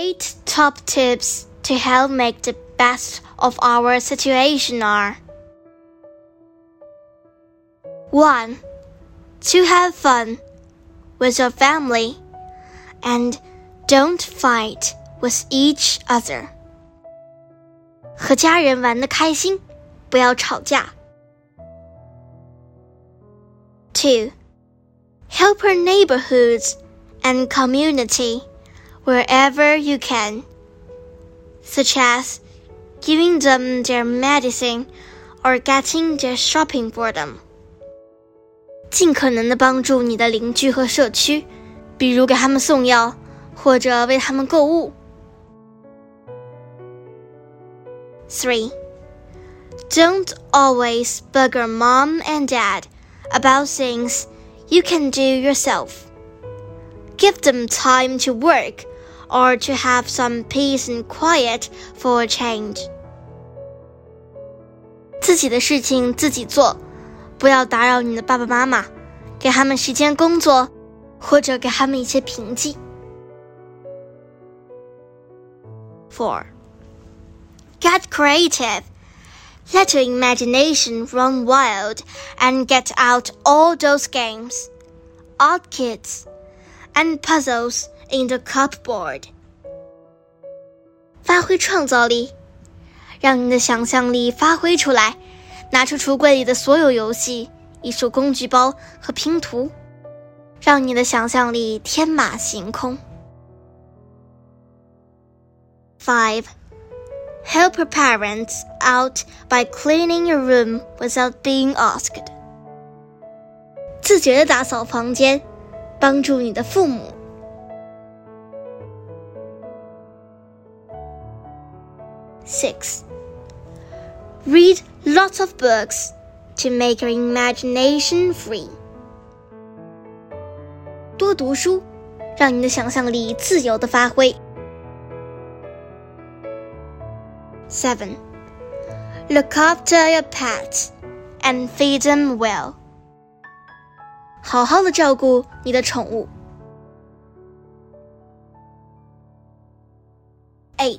Eight top tips to help make the best of our situation are 1. To have fun with your family and don't fight with each other. 和家人玩的开心，不要吵架。Two, help our neighborhoods and community wherever you can, such as giving them their medicine or getting their shopping for them. 尽可能的帮助你的邻居和社区，比如给他们送药或者为他们购物。Three. Don't always bugger mom and dad about things you can do yourself. Give them time to work or to have some peace and quiet for a change. 自己的事情自己做，不要打扰你的爸爸妈妈，给他们时间工作，或者给他们一些平静。Four. Get creative. Let your imagination run wild and get out all those games, art kits, and puzzles in the cupboard. 发挥创造力，让你的想象力发挥出来，拿出橱柜里的所有游戏、艺术工具包和拼图，让你的想象力天马行空。Five. Help your parents out by cleaning your room without being asked. 自觉的打扫房间，帮助你的父母。Six. Read lots of books to make your imagination free. 多读书，让你的想象力自由的发挥。7. Look after your pets and feed them well. 好好的照顾你的宠物。8.